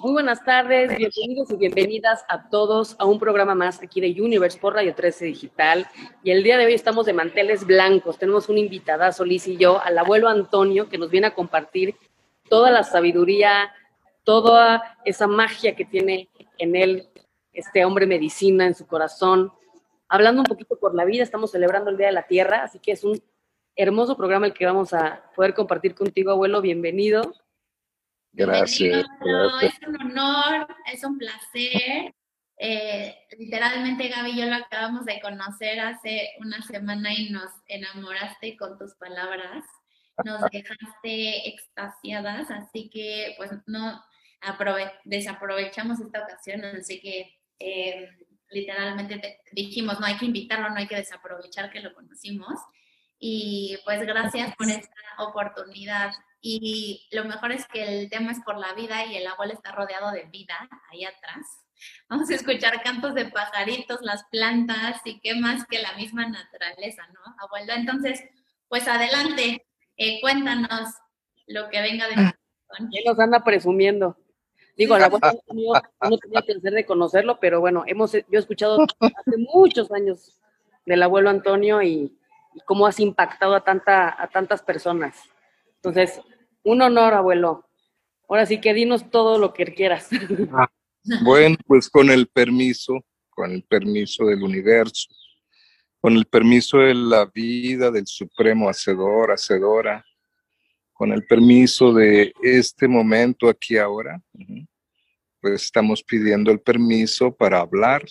Muy buenas tardes, bienvenidos y bienvenidas a todos a un programa más aquí de Universe por Radio 13 Digital. Y el día de hoy estamos de manteles blancos. Tenemos un invitadazo, Liz y yo, al abuelo Antonio, que nos viene a compartir toda la sabiduría, toda esa magia que tiene en él este hombre medicina en su corazón. Hablando un poquito por la vida, estamos celebrando el Día de la Tierra, así que es un hermoso programa el que vamos a poder compartir contigo, abuelo. Bienvenido. Gracias. Es un honor, es un placer. Eh, literalmente, Gaby y yo lo acabamos de conocer hace una semana y nos enamoraste con tus palabras. Nos dejaste extasiadas, así que pues no desaprovechamos esta ocasión, así que eh, literalmente dijimos, no hay que invitarlo, no hay que desaprovechar que lo conocimos. Y pues gracias por esta oportunidad. Y lo mejor es que el tema es por la vida y el abuelo está rodeado de vida ahí atrás. Vamos a escuchar cantos de pajaritos, las plantas y qué más que la misma naturaleza, ¿no, abuelo? Entonces, pues adelante, eh, cuéntanos lo que venga de ah. ¿Quién nos anda presumiendo? Digo, la abuelo no tenía que hacer de conocerlo, pero bueno, hemos, yo he escuchado hace muchos años del abuelo Antonio y, cómo has impactado a, tanta, a tantas personas. Entonces, un honor, abuelo. Ahora sí que dinos todo lo que quieras. Ah, bueno, pues con el permiso, con el permiso del universo, con el permiso de la vida, del supremo hacedor, hacedora, con el permiso de este momento aquí ahora, pues estamos pidiendo el permiso para hablar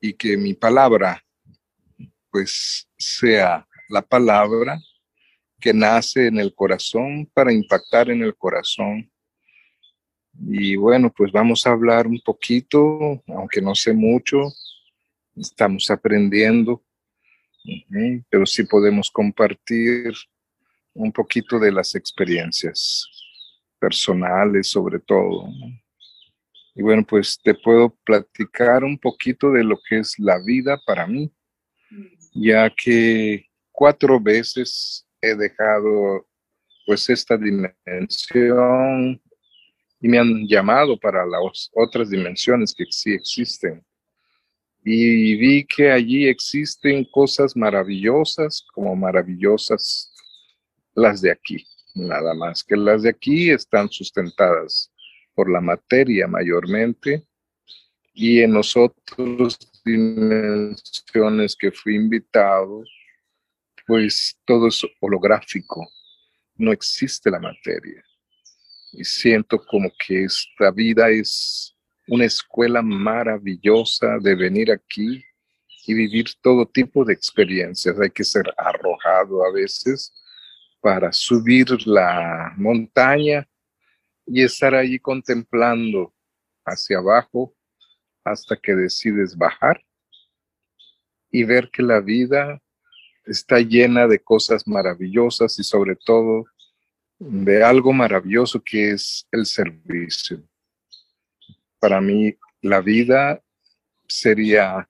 y que mi palabra pues sea la palabra que nace en el corazón para impactar en el corazón. Y bueno, pues vamos a hablar un poquito, aunque no sé mucho, estamos aprendiendo, pero sí podemos compartir un poquito de las experiencias personales sobre todo. Y bueno, pues te puedo platicar un poquito de lo que es la vida para mí ya que cuatro veces he dejado pues esta dimensión y me han llamado para las otras dimensiones que sí existen. Y vi que allí existen cosas maravillosas como maravillosas las de aquí, nada más que las de aquí están sustentadas por la materia mayormente y en nosotros dimensiones que fui invitado, pues todo es holográfico, no existe la materia. Y siento como que esta vida es una escuela maravillosa de venir aquí y vivir todo tipo de experiencias. Hay que ser arrojado a veces para subir la montaña y estar ahí contemplando hacia abajo hasta que decides bajar y ver que la vida está llena de cosas maravillosas y sobre todo de algo maravilloso que es el servicio. Para mí la vida sería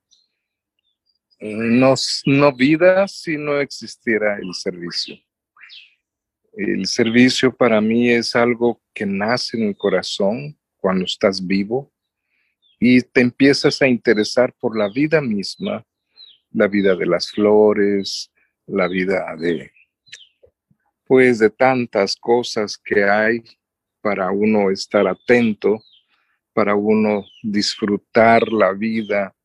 no, no vida si no existiera el servicio. El servicio para mí es algo que nace en el corazón cuando estás vivo, y te empiezas a interesar por la vida misma, la vida de las flores, la vida de, pues, de tantas cosas que hay para uno estar atento, para uno disfrutar la vida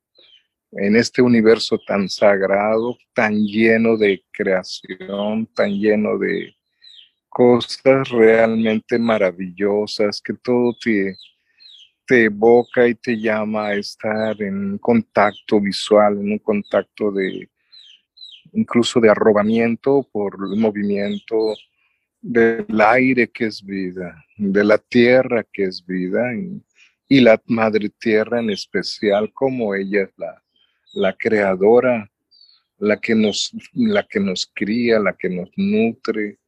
en este universo tan sagrado, tan lleno de creación, tan lleno de cosas realmente maravillosas, que todo te, te evoca y te llama a estar en contacto visual, en un contacto de incluso de arrobamiento por el movimiento del aire que es vida, de la tierra que es vida y, la madre tierra en especial como ella es la, la creadora, la que, nos, la que nos cría, la que nos nutre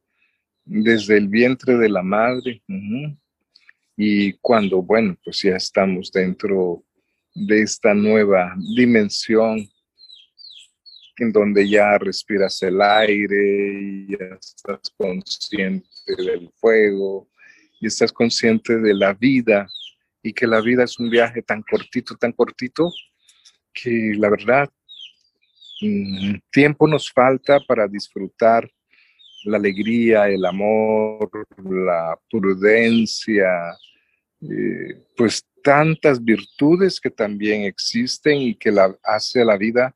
desde el vientre de la madre. Y cuando, bueno, pues ya estamos dentro de esta nueva dimensión en donde ya respiras el aire y estás consciente del fuego y estás consciente de la vida y que la vida es un viaje tan cortito, tan cortito, que la verdad, mm, tiempo nos falta para disfrutar la alegría, el amor, la prudencia, eh, pues tantas virtudes que también existen y que la, hace a la vida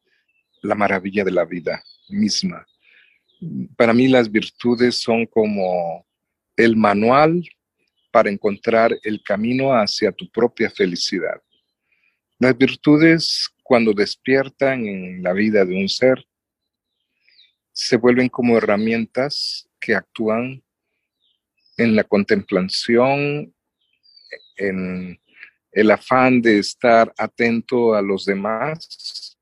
la maravilla de la vida misma. Para mí las virtudes son como el manual para encontrar el camino hacia tu propia felicidad. Las virtudes, cuando despiertan en la vida de un ser, se vuelven como herramientas que actúan en la contemplación, en el afán de estar atento a los demás,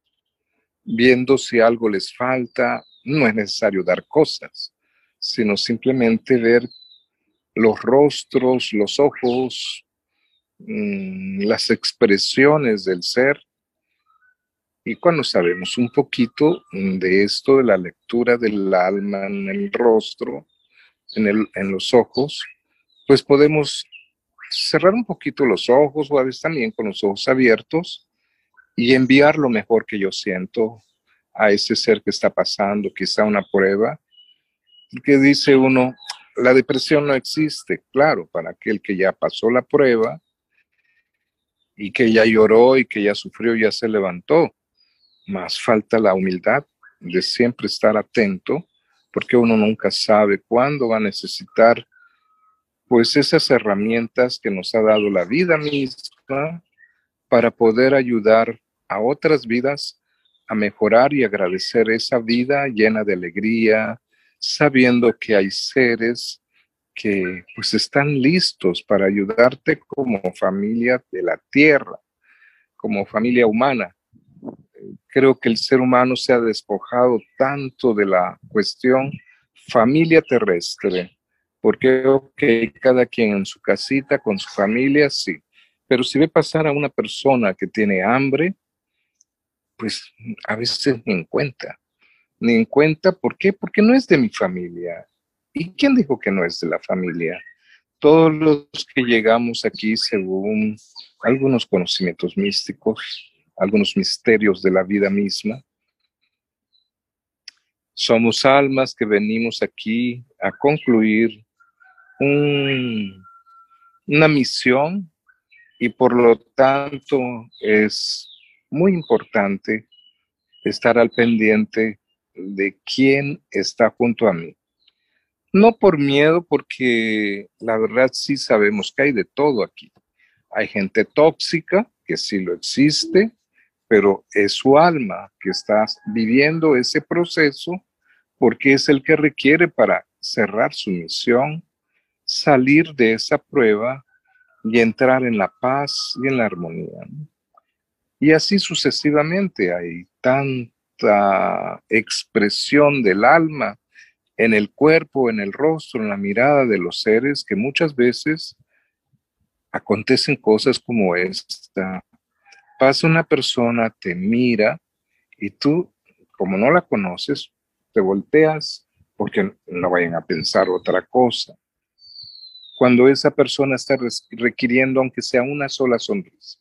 viendo si algo les falta. No es necesario dar cosas, sino simplemente ver los rostros, los ojos, mm, las expresiones del ser. Y cuando sabemos un poquito de esto, de la lectura del alma en el rostro, en, el, en los ojos, pues podemos cerrar un poquito los ojos o a veces también con los ojos abiertos y enviar lo mejor que yo siento a ese ser que está pasando, quizá una prueba, que dice uno, la depresión no existe, claro, para aquel que ya pasó la prueba y que ya lloró y que ya sufrió, ya se levantó. Más falta la humildad de siempre estar atento, porque uno nunca sabe cuándo va a necesitar pues esas herramientas que nos ha dado la vida misma para poder ayudar a otras vidas a mejorar y agradecer esa vida llena de alegría, sabiendo que hay seres que pues están listos para ayudarte como familia de la tierra, como familia humana. Creo que el ser humano se ha despojado tanto de la cuestión familia terrestre, porque ok, cada quien en su casita, con su familia, sí, pero si ve pasar a una persona que tiene hambre, pues a veces ni en cuenta ni en cuenta. ¿Por qué? Porque no es de mi familia. ¿Y quién dijo que no es de la familia? Todos los que llegamos aquí según algunos conocimientos místicos, algunos misterios de la vida misma, somos almas que venimos aquí a concluir una misión y por lo tanto es muy importante estar al pendiente de quién está junto a mí. No por miedo, porque la verdad sí sabemos que hay de todo aquí. Hay gente tóxica, que sí lo existe, pero es su alma que está viviendo ese proceso porque es el que requiere para cerrar su misión, salir de esa prueba y entrar en la paz y en la armonía. Y así sucesivamente hay tan expresión del alma en el cuerpo, en el rostro, en la mirada de los seres que muchas veces acontecen cosas como esta. Pasa una persona, te mira y tú, como no la conoces, te volteas porque no vayan a pensar otra cosa. Cuando esa persona está requiriendo, aunque sea una sola sonrisa,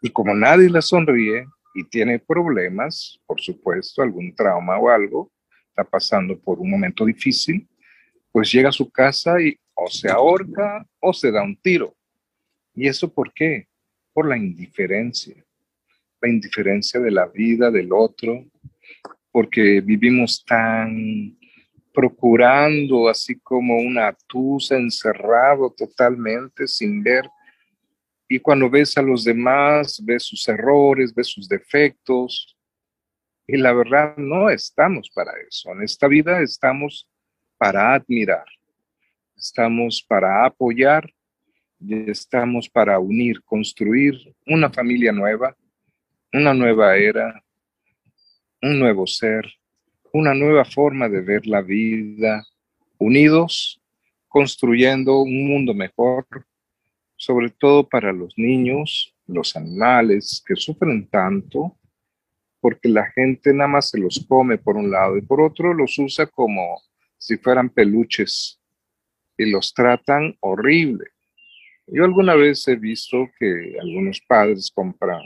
y como nadie la sonríe, y tiene problemas, por supuesto, algún trauma o algo, está pasando por un momento difícil, pues llega a su casa y o se ahorca o se da un tiro. ¿Y eso por qué? Por la indiferencia, la indiferencia de la vida del otro, porque vivimos tan procurando así como una tusa encerrado totalmente sin ver y cuando ves a los demás, ves sus errores, ves sus defectos. Y la verdad, no estamos para eso. En esta vida estamos para admirar, estamos para apoyar estamos para unir, construir una familia nueva, una nueva era, un nuevo ser, una nueva forma de ver la vida, unidos, construyendo un mundo mejor sobre todo para los niños, los animales que sufren tanto, porque la gente nada más se los come por un lado y por otro los usa como si fueran peluches y los tratan horrible. Yo alguna vez he visto que algunos padres compran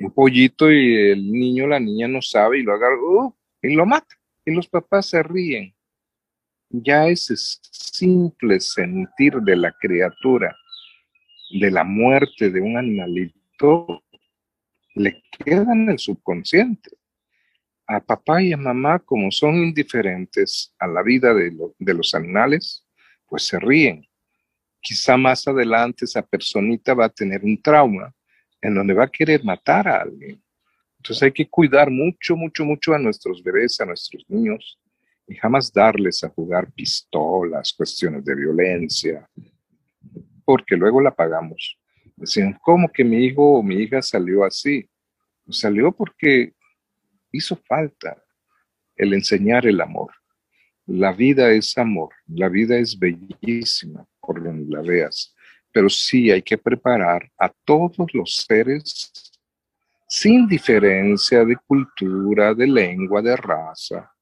un pollito y el niño, la niña no sabe y lo agarra uh, y lo mata. Y los papás se ríen. Ya ese simple sentir de la criatura, de la muerte de un animalito, le queda en el subconsciente. A papá y a mamá, como son indiferentes a la vida de, de los animales, pues se ríen. Quizá más adelante esa personita va a tener un trauma en donde va a querer matar a alguien. Entonces hay que cuidar mucho, mucho, mucho a nuestros bebés, a nuestros niños, y jamás darles a jugar pistolas, cuestiones de violencia, porque luego la pagamos. Decían, ¿cómo que mi hijo o mi hija salió así? Pues salió porque hizo falta el enseñar el amor. La vida es amor, la vida es bellísima la veas pero sí hay que preparar a todos los seres sin diferencia de cultura, de lengua, de raza,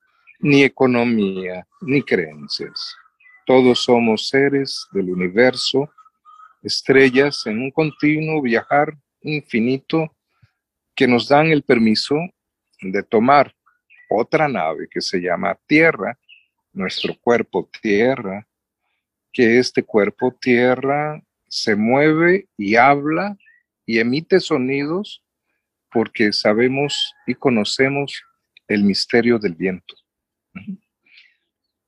ni economía, ni creencias. Todos somos seres del universo, estrellas en un continuo viajar infinito que nos dan el permiso de tomar otra nave que se llama Tierra, nuestro cuerpo Tierra, que este cuerpo Tierra se mueve y habla y emite sonidos porque sabemos y conocemos el misterio del viento.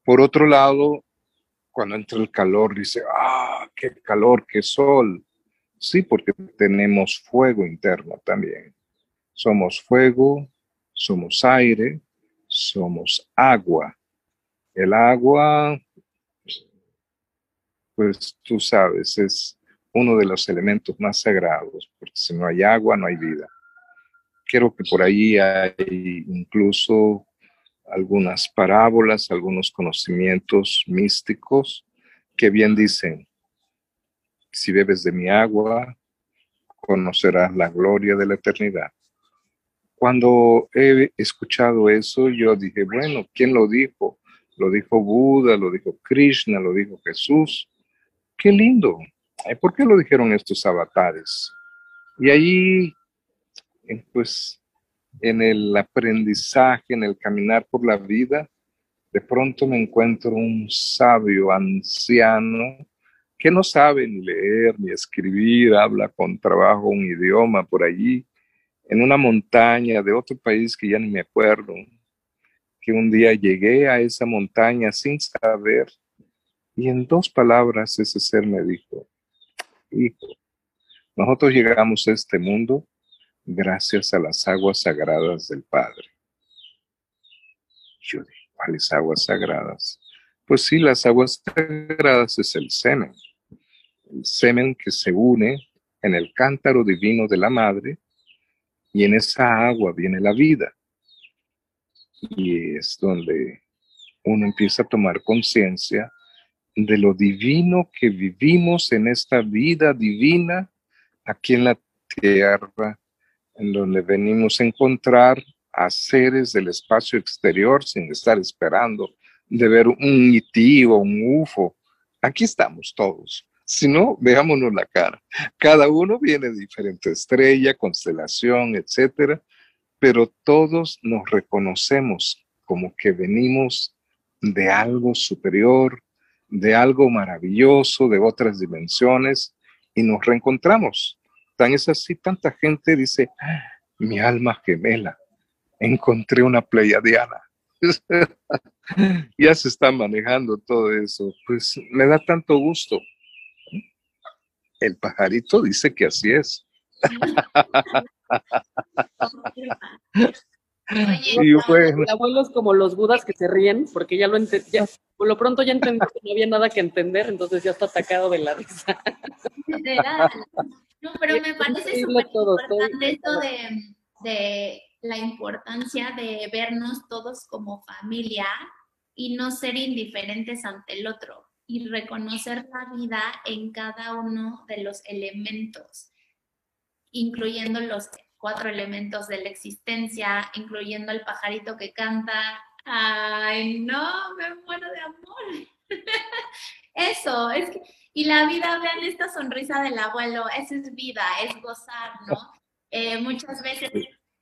Por otro lado, cuando entra el calor, dice, ah, qué calor, qué sol. Sí, porque tenemos fuego interno también. Somos fuego, somos aire, somos agua. El agua pues tú sabes, es uno de los elementos más sagrados, porque si no hay agua, no hay vida. Creo que por ahí hay incluso algunas parábolas, algunos conocimientos místicos que bien dicen, si bebes de mi agua, conocerás la gloria de la eternidad. Cuando he escuchado eso, yo dije, bueno, ¿quién lo dijo? Lo dijo Buda, lo dijo Krishna, lo dijo Jesús qué lindo. ¿Por qué lo dijeron estos avatares? Y ahí, pues, en el aprendizaje, en el caminar por la vida, de pronto me encuentro un sabio anciano que no sabe ni leer ni escribir, habla con trabajo un idioma por allí, en una montaña de otro país que ya ni me acuerdo, que un día llegué a esa montaña sin saber y en dos palabras ese ser me dijo, hijo, nosotros llegamos a este mundo gracias a las aguas sagradas del Padre. Yo dije, ¿cuáles aguas sagradas? Pues sí, las aguas sagradas es el semen. El semen que se une en el cántaro divino de la madre y en esa agua viene la vida. Y es donde uno empieza a tomar conciencia de lo divino que vivimos en esta vida divina aquí en la tierra, en donde venimos a encontrar a seres del espacio exterior sin estar esperando de ver un IT o un UFO. Aquí estamos todos. Si no, veámonos la cara. Cada uno viene de diferente estrella, constelación, etcétera, pero todos nos reconocemos como que venimos de algo superior, de algo maravilloso, de otras dimensiones, y nos reencontramos. Tan es así, tanta gente dice, ah, mi alma gemela, encontré una Diana. ya se está manejando todo eso. Pues me da tanto gusto. El pajarito dice que así es. y bueno. El abuelo es como los budas que se ríen, porque ya lo entendía. Por lo pronto ya entendí que no había nada que entender, entonces ya está atacado de la risa. No, pero me parece súper importante esto de, de la importancia de vernos todos como familia y no ser indiferentes ante el otro y reconocer la vida en cada uno de los elementos, incluyendo los cuatro elementos de la existencia, incluyendo el pajarito que canta, Ay, no, me muero de amor. Eso, es que, y la vida, vean esta sonrisa del abuelo, esa es vida, es gozar, ¿no? Eh, muchas veces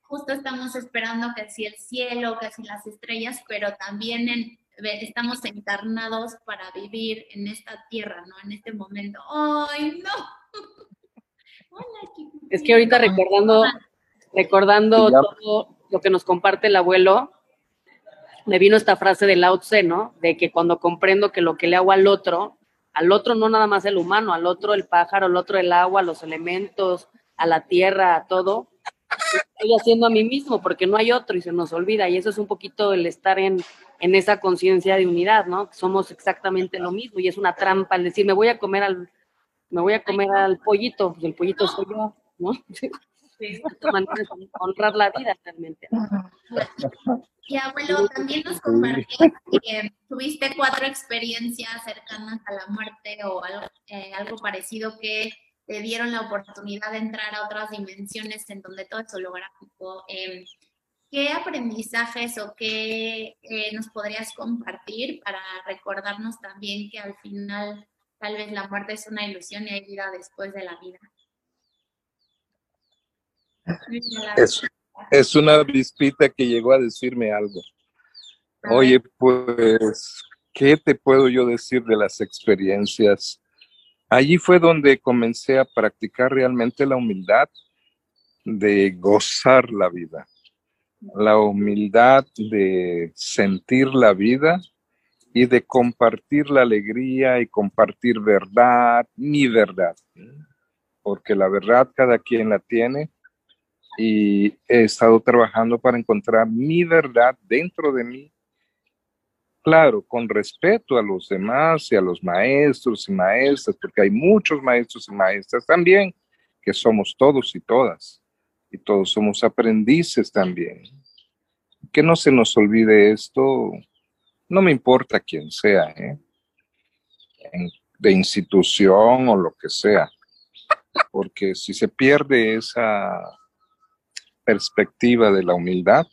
justo estamos esperando que si el cielo, que si las estrellas, pero también estamos encarnados para vivir en esta tierra, ¿no? En este momento. ¡Ay, no! Hola, Es que ahorita recordando, recordando todo lo que nos comparte el abuelo, me vino esta frase de Lao Tse, ¿no? De que cuando comprendo que lo que le hago al otro, al otro no nada más el humano, al otro el pájaro, al otro el agua, los elementos, a la tierra, a todo, estoy haciendo a mí mismo porque no hay otro y se nos olvida. Y eso es un poquito el estar en, en esa conciencia de unidad, ¿no? Somos exactamente lo mismo y es una trampa el decir, me voy a comer al, me voy a comer al pollito, pues el pollito soy yo, ¿no? Sí. honrar la vida realmente. Y abuelo, también nos compartiste que tuviste cuatro experiencias cercanas a la muerte o algo, eh, algo parecido que te dieron la oportunidad de entrar a otras dimensiones en donde todo es holográfico. Eh, ¿Qué aprendizajes o qué eh, nos podrías compartir para recordarnos también que al final tal vez la muerte es una ilusión y hay vida después de la vida? Es, es una vispita que llegó a decirme algo. Oye, pues, ¿qué te puedo yo decir de las experiencias Allí fue donde comencé a practicar realmente la humildad de gozar la vida, la humildad de sentir la vida y de compartir la alegría y compartir verdad, mi verdad, porque la verdad cada quien la tiene y he estado trabajando para encontrar mi verdad dentro de mí claro, con respeto a los demás y a los maestros y maestras, porque hay muchos maestros y maestras también, que somos todos y todas, y todos somos aprendices también. Que no se nos olvide esto, no me importa quién sea, ¿eh? de institución o lo que sea, porque si se pierde esa perspectiva de la humildad,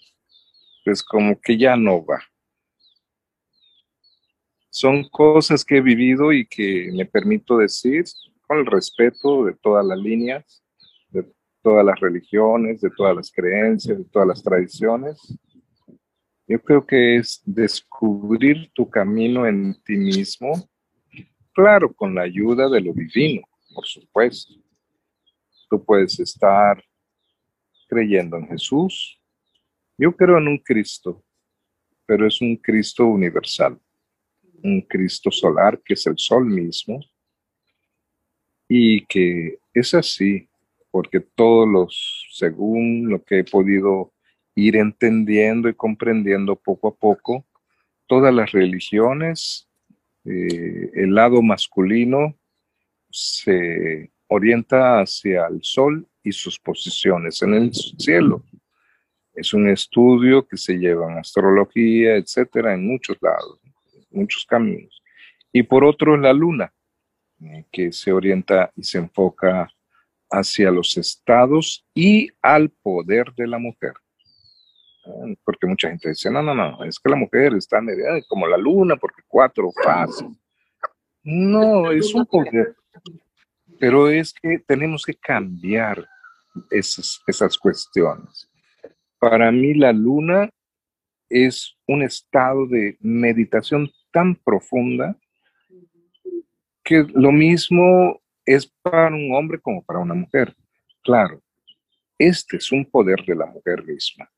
pues como que ya no va son cosas que he vivido y que me permito decir con el respeto de todas las líneas, de todas las religiones, de todas las creencias, de todas las tradiciones. Yo creo que es descubrir tu camino en ti mismo, claro, con la ayuda de lo divino, por supuesto. Tú puedes estar creyendo en Jesús. Yo creo en un Cristo, pero es un Cristo universal un Cristo solar que es el sol mismo y que es así, porque todos los, según lo que he podido ir entendiendo y comprendiendo poco a poco, todas las religiones, eh, el lado masculino se orienta hacia el sol y sus posiciones en el cielo. Es un estudio que se lleva en astrología, etcétera, en muchos lados muchos caminos. Y por otro, la luna, eh, que se orienta y se enfoca hacia los estados y al poder de la mujer. Ah, porque mucha gente dice, no, no, no, es que la mujer está como la luna, porque cuatro fases. No, es un poder. Pero es que tenemos que cambiar esas, cuestiones. Para mí la luna es un estado de meditación tan profunda que lo mismo es para un hombre como para una mujer. Claro, este es un poder de la mujer misma,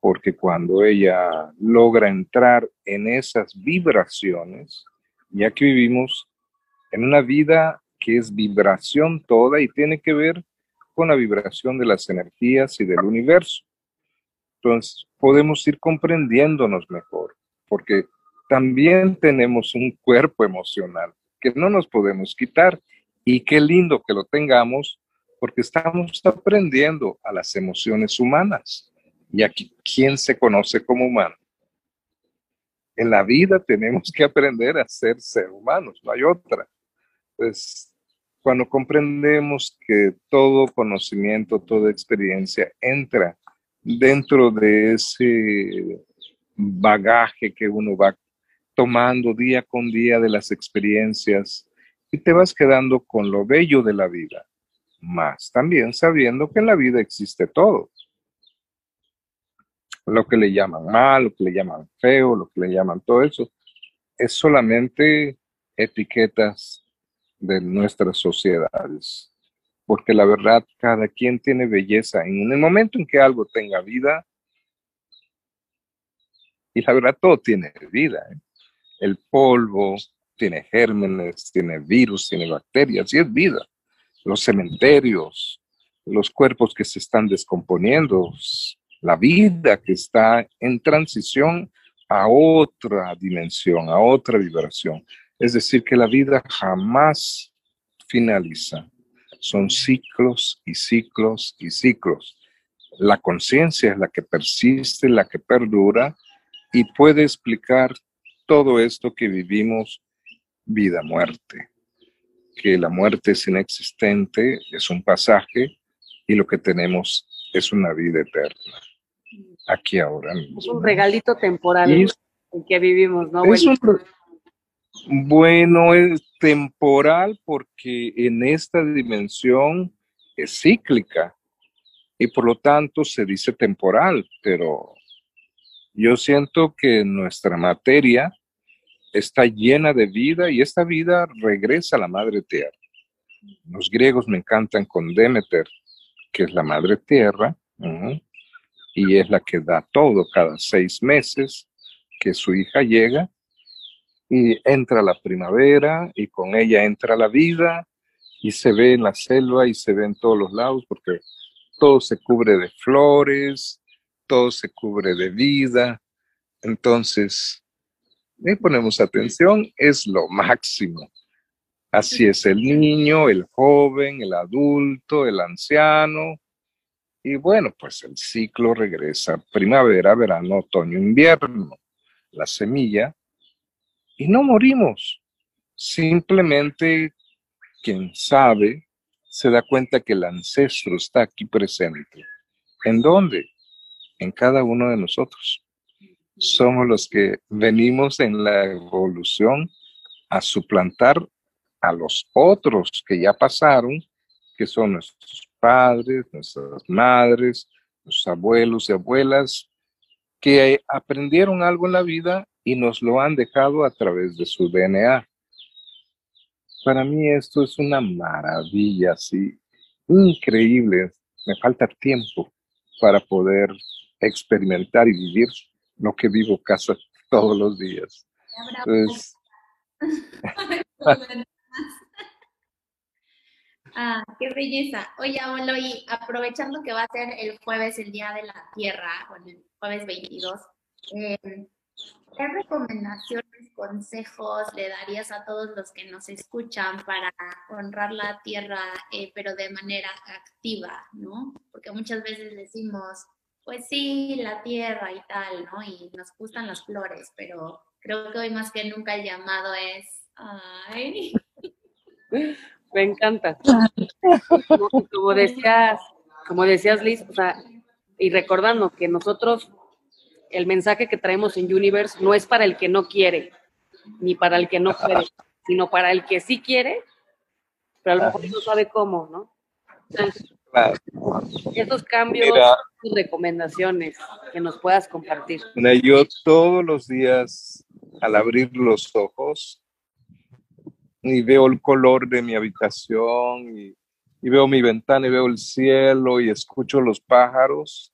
porque cuando ella logra entrar en esas vibraciones, ya que vivimos en una vida que es vibración toda y tiene que ver con la vibración de las energías y del universo. Entonces, podemos ir comprendiéndonos mejor, porque también tenemos un cuerpo emocional que no nos podemos quitar y qué lindo que lo tengamos porque estamos aprendiendo a las emociones humanas. Y aquí, ¿quién se conoce como humano? En la vida tenemos que aprender a ser ser humanos, no hay otra. Pues cuando comprendemos que todo conocimiento, toda experiencia entra dentro de ese bagaje que uno va tomando día con día de las experiencias y te vas quedando con lo bello de la vida, más también sabiendo que en la vida existe todo. Lo que le llaman mal, lo que le llaman feo, lo que le llaman todo eso, es solamente etiquetas de nuestras sociedades. Porque la verdad, cada quien tiene belleza. En el momento en que algo tenga vida, y la verdad, todo tiene vida. ¿eh? El polvo tiene gérmenes, tiene virus, tiene bacterias, y es vida. Los cementerios, los cuerpos que se están descomponiendo, la vida que está en transición a otra dimensión, a otra vibración. Es decir, que la vida jamás finaliza. Son ciclos y ciclos y ciclos. La conciencia es la que persiste, la que perdura y puede explicar todo esto que vivimos vida-muerte, que la muerte es inexistente, es un pasaje y lo que tenemos es una vida eterna, aquí ahora mismo. Es un regalito temporal en que vivimos, ¿no? Bueno, es temporal porque en esta dimensión es cíclica y por lo tanto se dice temporal, pero yo siento que nuestra materia está llena de vida y esta vida regresa a la madre tierra. Los griegos me encantan con Demeter, que es la madre tierra, y es la que da todo cada seis meses que su hija llega y entra la primavera y con ella entra la vida y se ve en la selva y se ve en todos los lados porque todo se cubre de flores, todo se cubre de vida. Entonces, y ponemos atención, es lo máximo. Así es el niño, el joven, el adulto, el anciano. Y bueno, pues el ciclo regresa primavera, verano, otoño, invierno. La semilla. Y no morimos. Simplemente quien sabe se da cuenta que el ancestro está aquí presente. ¿En dónde? En cada uno de nosotros somos los que venimos en la evolución a suplantar a los otros que ya pasaron, que son nuestros padres, nuestras madres, nuestros abuelos y abuelas, que aprendieron algo en la vida y nos lo han dejado a través de su DNA. Para mí esto es una maravilla, así, increíble. Me falta tiempo para poder experimentar y vivir lo que vivo casa todos los días. ah, qué belleza. Oye, abuelo, y aprovechando que va a ser el jueves, el Día de la Tierra, o el jueves 22, em, ¿qué recomendaciones, consejos le darías a todos los que nos escuchan para honrar la tierra, eh, pero de manera activa, ¿no? Porque muchas veces decimos, pues sí, la tierra y tal, ¿no? Y nos gustan las flores, pero creo que hoy más que nunca el llamado es, ay. Me encanta. Como, decías, como decías Liz, o sea, y recordando que nosotros, el mensaje que traemos en Universe no es para el que no quiere, ni para el que no quiere, sino para el que sí quiere, pero a lo mejor no sabe cómo, ¿no? Esos cambios, y recomendaciones que nos puedas compartir. yo todos los días, al abrir los ojos, y veo el color de mi habitación, y, y veo mi ventana, y veo el cielo, y escucho los pájaros,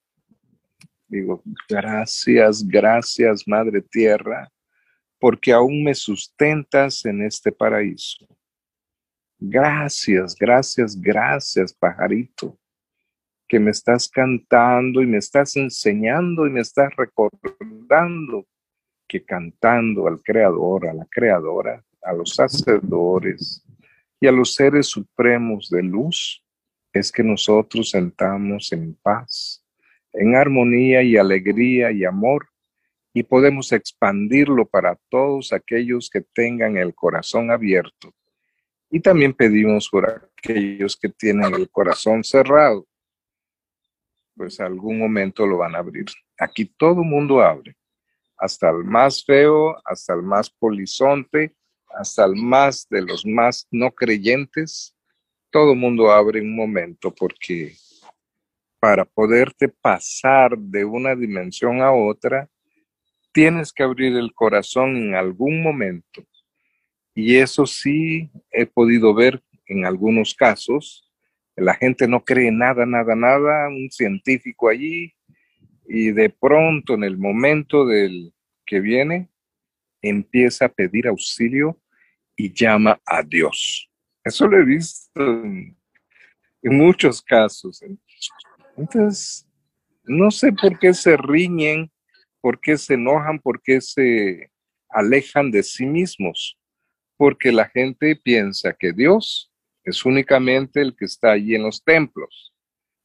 digo, gracias, gracias, Madre Tierra, porque aún me sustentas en este paraíso. Gracias, gracias, gracias, pajarito, que me estás cantando y me estás enseñando y me estás recordando que cantando al Creador, a la Creadora, a los hacedores y a los seres supremos de luz, es que nosotros sentamos en paz, en armonía y alegría y amor, y podemos expandirlo para todos aquellos que tengan el corazón abierto y también pedimos por aquellos que tienen el corazón cerrado, pues algún momento lo van a abrir. Aquí todo mundo abre. hasta el más feo, hasta el más polizonte, hasta el más de los más no creyentes, todo mundo abre un momento porque para poderte pasar de una dimensión a otra, tienes que abrir el corazón en algún momento. Y eso sí he podido ver en algunos casos. La gente no cree nada, nada, nada, un científico allí, y de pronto en el momento del que viene, empieza a pedir auxilio y llama a Dios. Eso lo he visto en, en muchos casos. Entonces, no sé por qué se riñen, por qué se enojan, por qué se alejan de sí mismos, porque la gente piensa que Dios es únicamente el que está allí en los templos.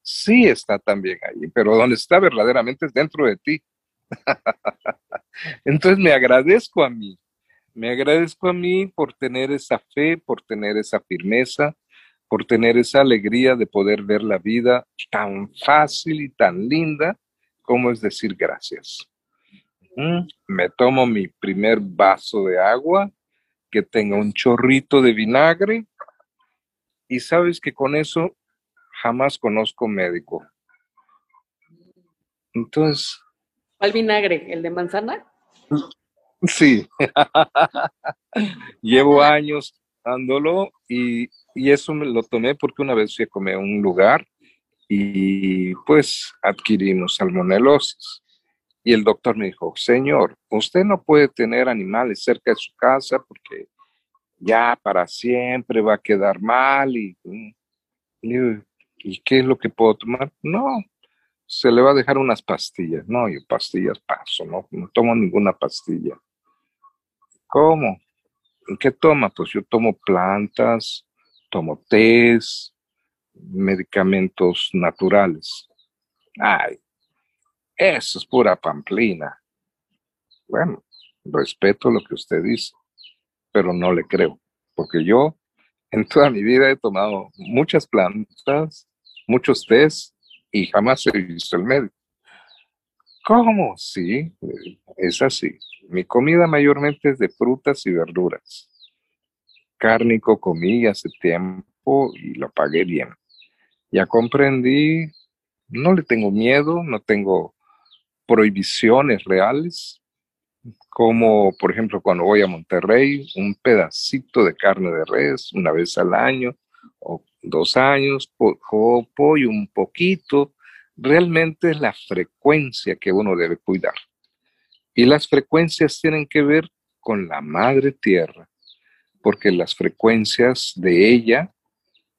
Sí está también allí, pero donde está verdaderamente es dentro de ti. Entonces me agradezco a mí, me agradezco a mí por tener esa fe, por tener esa firmeza, por tener esa alegría de poder ver la vida tan fácil y tan linda como es decir gracias. Mm, me tomo mi primer vaso de agua que tenga un chorrito de vinagre y sabes que con eso jamás conozco médico. Entonces... ¿Cuál vinagre? ¿El de manzana? Sí. Llevo años dándolo y y eso me lo tomé porque una vez fui a comer a un lugar y pues adquirimos salmonelosis. Y el doctor me dijo, señor, usted no puede tener animales cerca de su casa porque ya para siempre va a quedar mal. Y, y, qué es lo que puedo tomar? No, se le va a dejar unas pastillas. No, yo pastillas paso, no, no tomo ninguna pastilla. ¿Cómo? ¿Qué toma? Pues yo tomo plantas, tomo test, medicamentos naturales. Ay, eso es pura pamplina. Bueno, respeto lo que usted dice, pero no le creo, porque yo en toda mi vida he tomado muchas plantas, muchos test y jamás he visto el médico. ¿Cómo? Sí, es así. Mi comida mayormente es de frutas y verduras cárnico comí hace tiempo y lo pagué bien. Ya comprendí, no le tengo miedo, no tengo prohibiciones reales, como por ejemplo cuando voy a Monterrey, un pedacito de carne de res una vez al año o dos años, po pollo un poquito, realmente es la frecuencia que uno debe cuidar. Y las frecuencias tienen que ver con la madre tierra, porque las frecuencias de ella,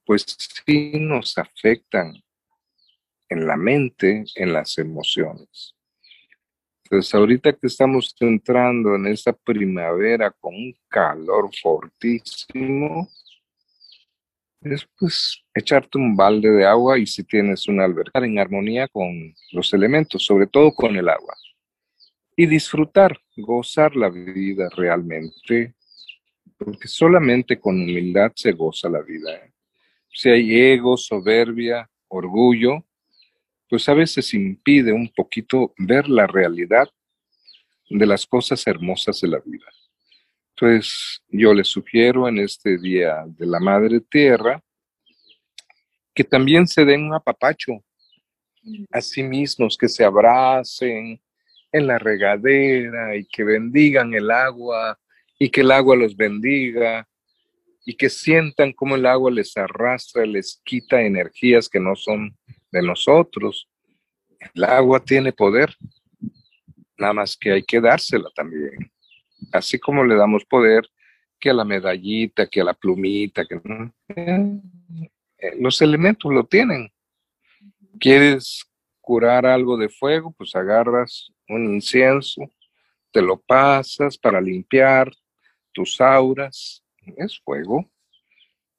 pues sí nos afectan en la mente, en las emociones. Entonces, ahorita que estamos entrando en esta primavera con un calor fortísimo, es pues echarte un balde de agua y si tienes una alberca en armonía con los elementos, sobre todo con el agua. Y disfrutar, gozar la vida realmente, porque solamente con humildad se goza la vida. ¿eh? Si hay ego, soberbia, orgullo, pues a veces impide un poquito ver la realidad de las cosas hermosas de la vida. Entonces, yo les sugiero en este día de la Madre Tierra que también se den un apapacho a sí mismos, que se abracen en la regadera y que bendigan el agua y que el agua los bendiga y que sientan cómo el agua les arrastra, les quita energías que no son de nosotros. El agua tiene poder, nada más que hay que dársela también. Así como le damos poder que a la medallita, que a la plumita, que eh, los elementos lo tienen. ¿Quieres curar algo de fuego? Pues agarras un incienso, te lo pasas para limpiar, tus auras, es fuego.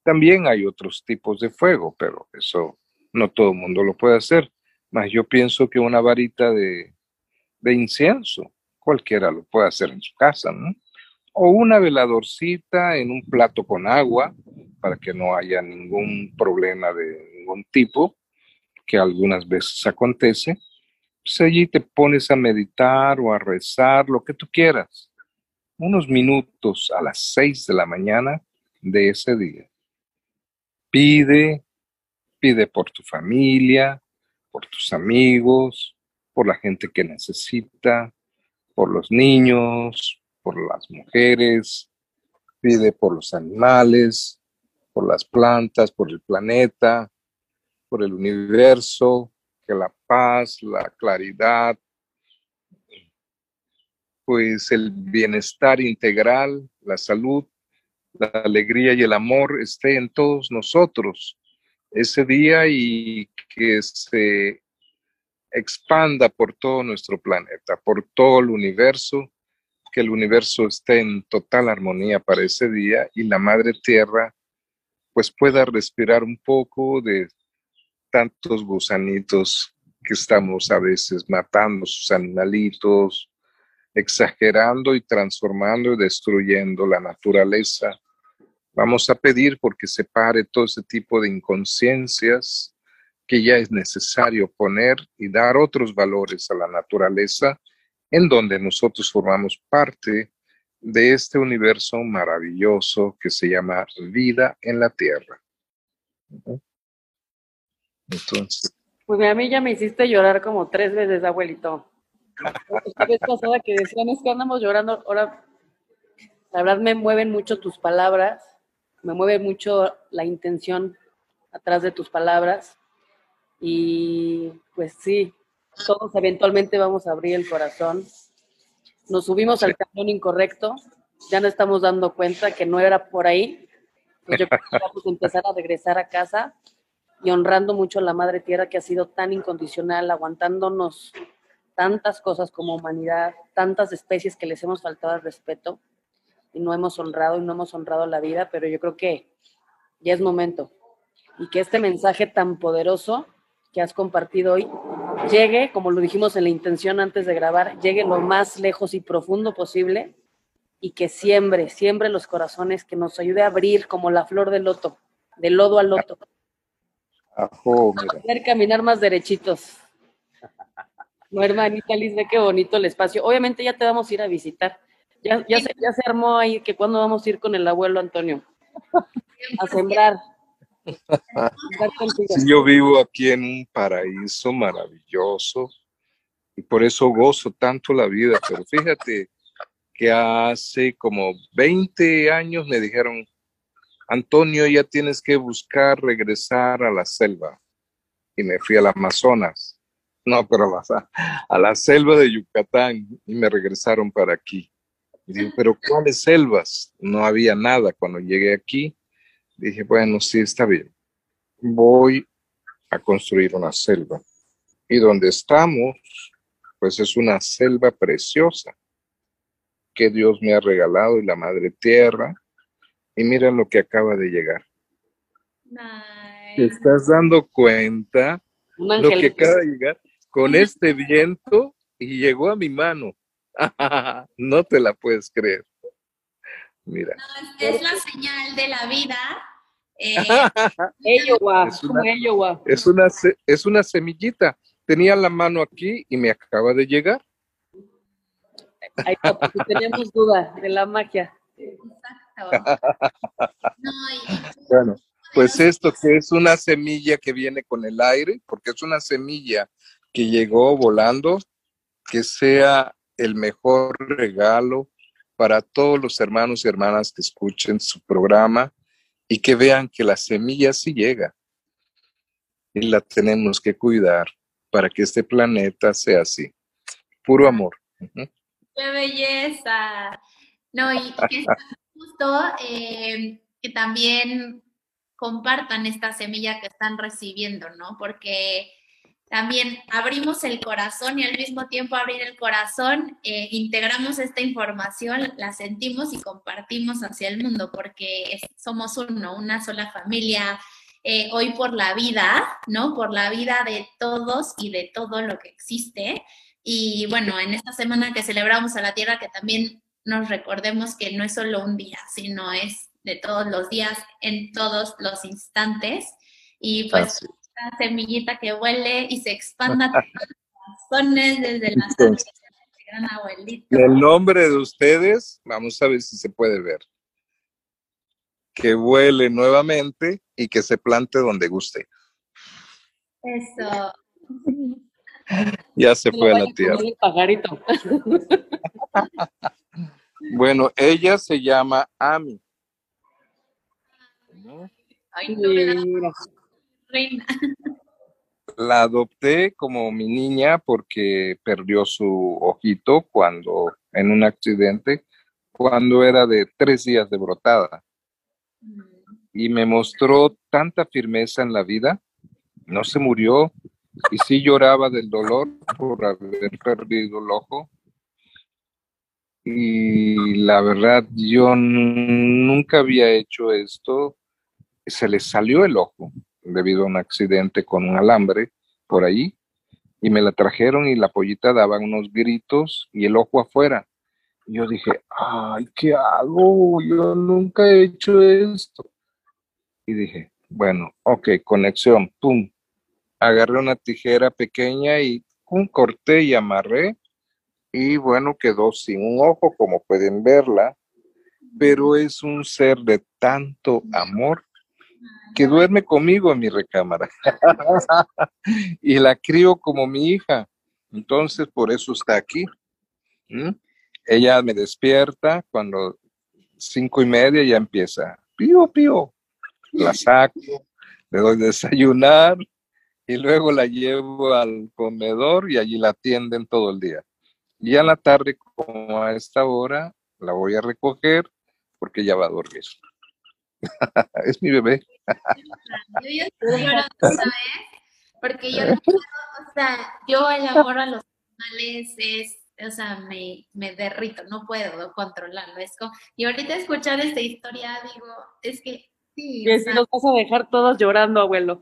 También hay otros tipos de fuego, pero eso no todo el mundo lo puede hacer. Más yo pienso que una varita de, de incienso, cualquiera lo puede hacer en su casa, ¿no? O una veladorcita en un plato con agua para que no haya ningún problema de ningún tipo, que algunas veces acontece. pues allí te pones a meditar o a rezar, lo que tú quieras. Unos minutos a las seis de la mañana de ese día. Pide, pide por tu familia, por tus amigos, por la gente que necesita, por los niños, por las mujeres, pide por los animales, por las plantas, por el planeta, por el universo, que la paz, la claridad, pues el bienestar integral, la salud, la alegría y el amor esté en todos nosotros. Ese día y que se expanda por todo nuestro planeta, por todo el universo, que el universo esté en total armonía para ese día y la Madre Tierra pues pueda respirar un poco de tantos gusanitos que estamos a veces matando, sus animalitos, exagerando y transformando y destruyendo la naturaleza. Vamos a pedir porque se pare todo ese tipo de inconsciencias que ya es necesario poner y dar otros valores a la naturaleza en donde nosotros formamos parte de este universo maravilloso que se llama vida en la tierra. Entonces. Pues a mí ya me hiciste llorar como tres veces, abuelito. La vez pasada que decían es que andamos llorando, ahora la verdad me mueven mucho tus palabras, me mueve mucho la intención atrás de tus palabras y pues sí, todos eventualmente vamos a abrir el corazón. Nos subimos al camión incorrecto, ya no estamos dando cuenta que no era por ahí. Pues yo creo que vamos a empezar a regresar a casa y honrando mucho a la Madre Tierra que ha sido tan incondicional, aguantándonos tantas cosas como humanidad, tantas especies que les hemos faltado al respeto y no hemos honrado y no hemos honrado la vida, pero yo creo que ya es momento y que este mensaje tan poderoso que has compartido hoy llegue, como lo dijimos en la intención antes de grabar, llegue lo más lejos y profundo posible y que siembre, siembre los corazones, que nos ayude a abrir como la flor del loto, del lodo al loto. Ajo, poder caminar más derechitos. No, hermanita Liz, ve qué bonito el espacio. Obviamente ya te vamos a ir a visitar. Ya, ya, se, ya se armó ahí que cuando vamos a ir con el abuelo Antonio a sembrar. Yo vivo aquí en un paraíso maravilloso y por eso gozo tanto la vida, pero fíjate que hace como 20 años me dijeron, Antonio, ya tienes que buscar regresar a la selva. Y me fui al Amazonas. No, pero a, la selva de Yucatán y me regresaron para aquí. Y pero ¿cuáles selvas? No había nada cuando llegué aquí dije, bueno, sí, está bien. Voy a construir una selva. Y donde estamos, pues es una selva preciosa que Dios me ha regalado y la Madre Tierra. Y mira lo que acaba de llegar. ¿Te estás dando cuenta lo que acaba de llegar? Con este viento y llegó a mi mano. no te la puedes creer. Mira. es la señal de la vida. Eh, es, una, es, una, es una semillita. Tenía la mano aquí y me acaba de llegar. Ahí teníamos duda de la magia. bueno, pues esto que es una semilla que viene con el aire, porque es una semilla que llegó volando, que sea el mejor regalo para todos los hermanos y hermanas que escuchen su programa y que vean que la semilla sí llega y la tenemos que cuidar para que este planeta sea así. Puro amor. ¡Qué belleza! No, y que justo eh, que también compartan esta semilla que están recibiendo, ¿no? Porque también abrimos el corazón y al mismo tiempo abrir el corazón, eh, integramos esta información, la sentimos y compartimos hacia el mundo porque somos uno, una sola familia, eh, hoy por la vida, ¿no? Por la vida de todos y de todo lo que existe. Y bueno, en esta semana que celebramos a la Tierra, que también nos recordemos que no es solo un día, sino es de todos los días, en todos los instantes. Y pues semillita que huele y se expanda desde la gran abuelito. El nombre de ustedes, vamos a ver si se puede ver. Que vuele nuevamente y que se plante donde guste. Eso. Ya se fue a la tierra. Bueno, ella se llama Ami. Ay, no, reina. La adopté como mi niña porque perdió su ojito cuando, en un accidente, cuando era de tres días de brotada. Mm. Y me mostró tanta firmeza en la vida. No se murió y sí lloraba del dolor por haber perdido el ojo. Y la verdad, yo nunca había hecho esto. Se le salió el ojo debido a un accidente con un alambre por ahí y me la trajeron y la pollita daba unos gritos y el ojo afuera. Y yo dije, ay, ¿qué hago? Yo nunca he hecho esto. Y dije, bueno, ok, conexión, pum. Agarré una tijera pequeña y un corté y amarré. Y bueno, quedó sin un ojo, como pueden verla, pero es un ser de tanto amor que duerme conmigo en mi recámara y la crío como mi hija. Entonces, por eso está aquí. Ella me despierta cuando cinco y media ya empieza, pío, pío. La saco, le doy desayunar y luego la llevo al comedor y allí la atienden todo el día. Y a la tarde, como a esta hora, la voy a recoger porque ya va a dormir. es mi bebé. yo ya estoy llorando, ¿sabes? Porque yo o sea, yo el amor a los animales es, o sea, me, me derrito, no puedo controlarlo. Es como, y ahorita escuchar esta historia, digo, es que sí. Que si nos vas a dejar todos llorando, abuelo.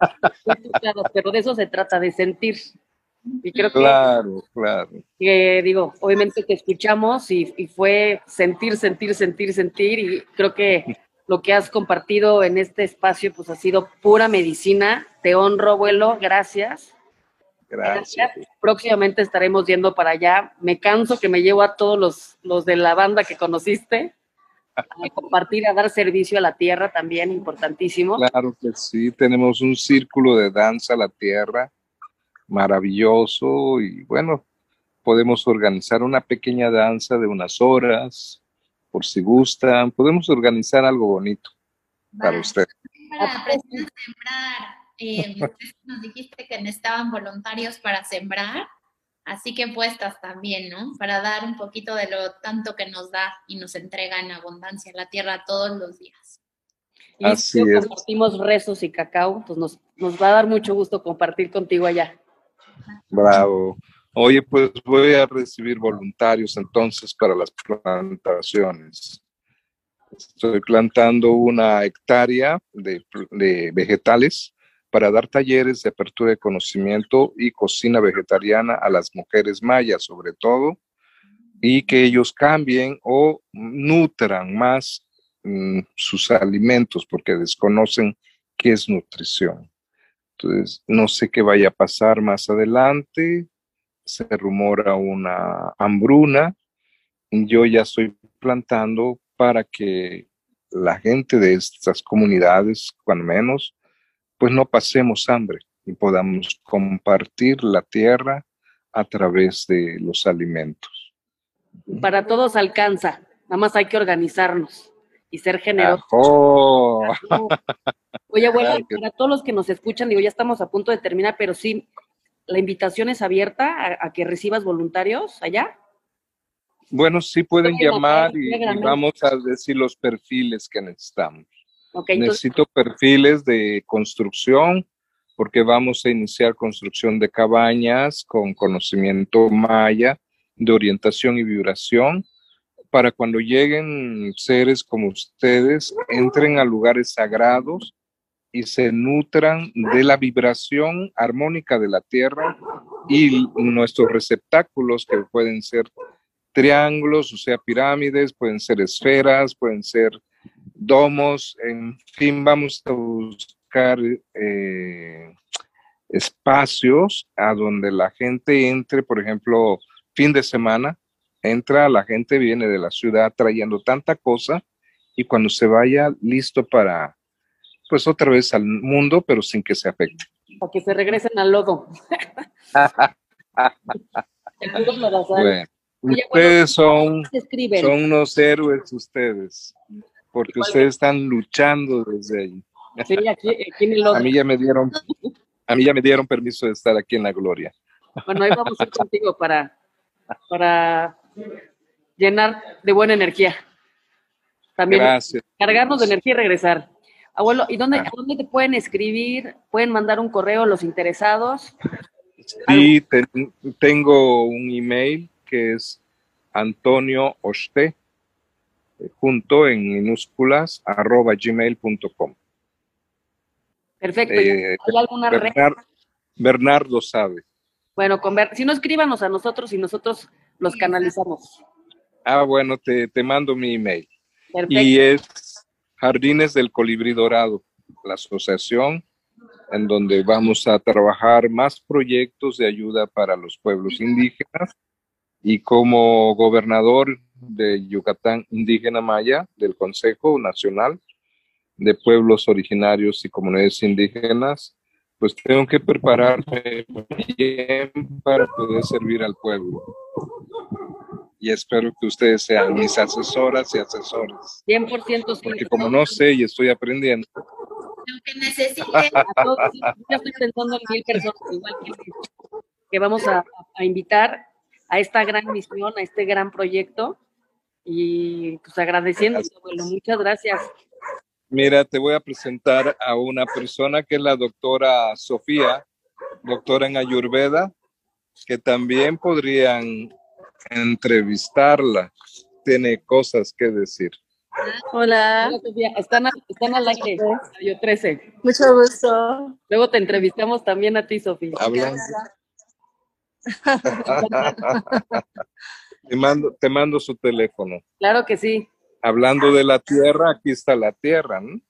pero de eso se trata, de sentir. Y creo que, claro, claro. Que digo, obviamente te escuchamos y, y, fue sentir, sentir, sentir, sentir y creo que lo que has compartido en este espacio pues ha sido pura medicina. Te honro, abuelo, gracias. Gracias. Próximamente estaremos yendo para allá. Me canso que me llevo a todos los, los de la banda que conociste a compartir, a dar servicio a la tierra también, importantísimo. Claro que sí, tenemos un círculo de danza a la tierra maravilloso y bueno, podemos organizar una pequeña danza de unas horas, por si gustan, podemos organizar algo bonito para usted. Para sembrar, eh, nos dijiste que necesitaban voluntarios para sembrar, así que puestas también, ¿no? Para dar un poquito de lo tanto que nos da y nos entrega en abundancia la tierra todos los días. Y Así es. compartimos rezos y cacao, pues nos, nos va a dar mucho gusto compartir contigo allá. Bravo. Oye, pues voy a recibir voluntarios entonces para las plantaciones. Estoy plantando una hectárea de, vegetales para dar talleres de apertura de conocimiento y cocina vegetariana a las mujeres mayas, sobre todo, y que ellos cambien o nutran más mm, sus alimentos porque desconocen qué es nutrición. Entonces, no sé qué vaya a pasar más adelante. Se rumora una hambruna. Yo ya estoy plantando para que la gente de estas comunidades, cuando menos, pues no pasemos hambre y podamos compartir la tierra a través de los alimentos. Para todos alcanza, nada más hay que organizarnos y ser generosos. Oye, abuela, para todos los que nos escuchan, digo, ya estamos a punto de terminar, pero sí, la invitación es abierta a, que recibas voluntarios allá. Bueno, sí pueden llamar y, vamos a decir los perfiles que necesitamos. Necesito perfiles de construcción porque vamos a iniciar construcción de cabañas con conocimiento maya, de orientación y vibración, para cuando lleguen seres como ustedes, entren a lugares sagrados y se nutran de la vibración armónica de la Tierra y nuestros receptáculos que pueden ser triángulos, o sea, pirámides, pueden ser esferas, pueden ser domos, en fin, vamos a buscar eh, espacios a donde la gente entre, por ejemplo, fin de semana, entra, la gente viene de la ciudad trayendo tanta cosa y cuando se vaya listo para, pues otra vez al mundo, pero sin que se afecte. Para que se regresen al lodo. bueno, ustedes son, son unos héroes ustedes, porque ustedes están luchando desde ahí. Sí, aquí, aquí en el lodo. A mí ya me dieron, a mí ya me dieron permiso de estar aquí en la gloria. Bueno, ahí vamos a ir contigo para, para llenar de buena energía. También cargarnos de energía y regresar. Abuelo, ¿y dónde, ah. dónde te pueden escribir? ¿Pueden mandar un correo a los interesados? Sí, tengo un email que es Antonio Oste, eh, junto en minúsculas, arroba gmail.com. Perfecto. Eh, ¿Hay alguna red? Bernardo sabe. Bueno, con si no escríbanos a nosotros y nosotros los canalizamos. Ah, bueno, te, te mando mi email. Y es Jardines del Colibrí Dorado, la asociación en donde vamos a trabajar más proyectos de ayuda para los pueblos indígenas. Y como gobernador de Yucatán Indígena Maya del Consejo Nacional de Pueblos Originarios y Comunidades Indígenas, pues tengo que prepararme bien para poder servir al pueblo y espero que ustedes sean mis asesoras y asesores. 100% Porque como no sé y estoy aprendiendo. Lo que necesiten. yo estoy pensando en mil personas igual que, que vamos a, a, invitar a esta gran misión, a este gran proyecto y pues agradeciendo, bueno, muchas gracias. Mira, te voy a presentar a una persona que es la doctora Sofía, doctora en Ayurveda, que también podrían entrevistarla. Tiene cosas que decir. Hola. Están, están al aire, yo 13. Mucho gusto. Luego te entrevistamos también a ti, Sofía. te, mando, te mando su teléfono. Claro que sí. Hablando de la tierra, aquí está la tierra, ¿no?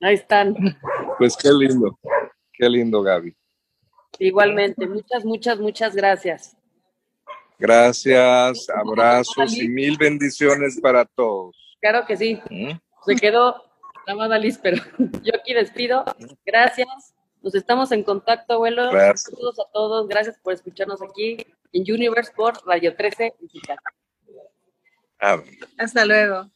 Ahí están. Pues qué lindo, qué lindo, Gaby. Igualmente, muchas, muchas, muchas gracias. Gracias, abrazos y mil bendiciones para todos. Claro que sí. ¿Mm? Se quedó la Liz, pero yo aquí despido. Gracias. Nos estamos en contacto, abuelo. Gracias. Saludos a todos. Gracias por escucharnos aquí en Universe por Radio 13 Digital. Hasta luego.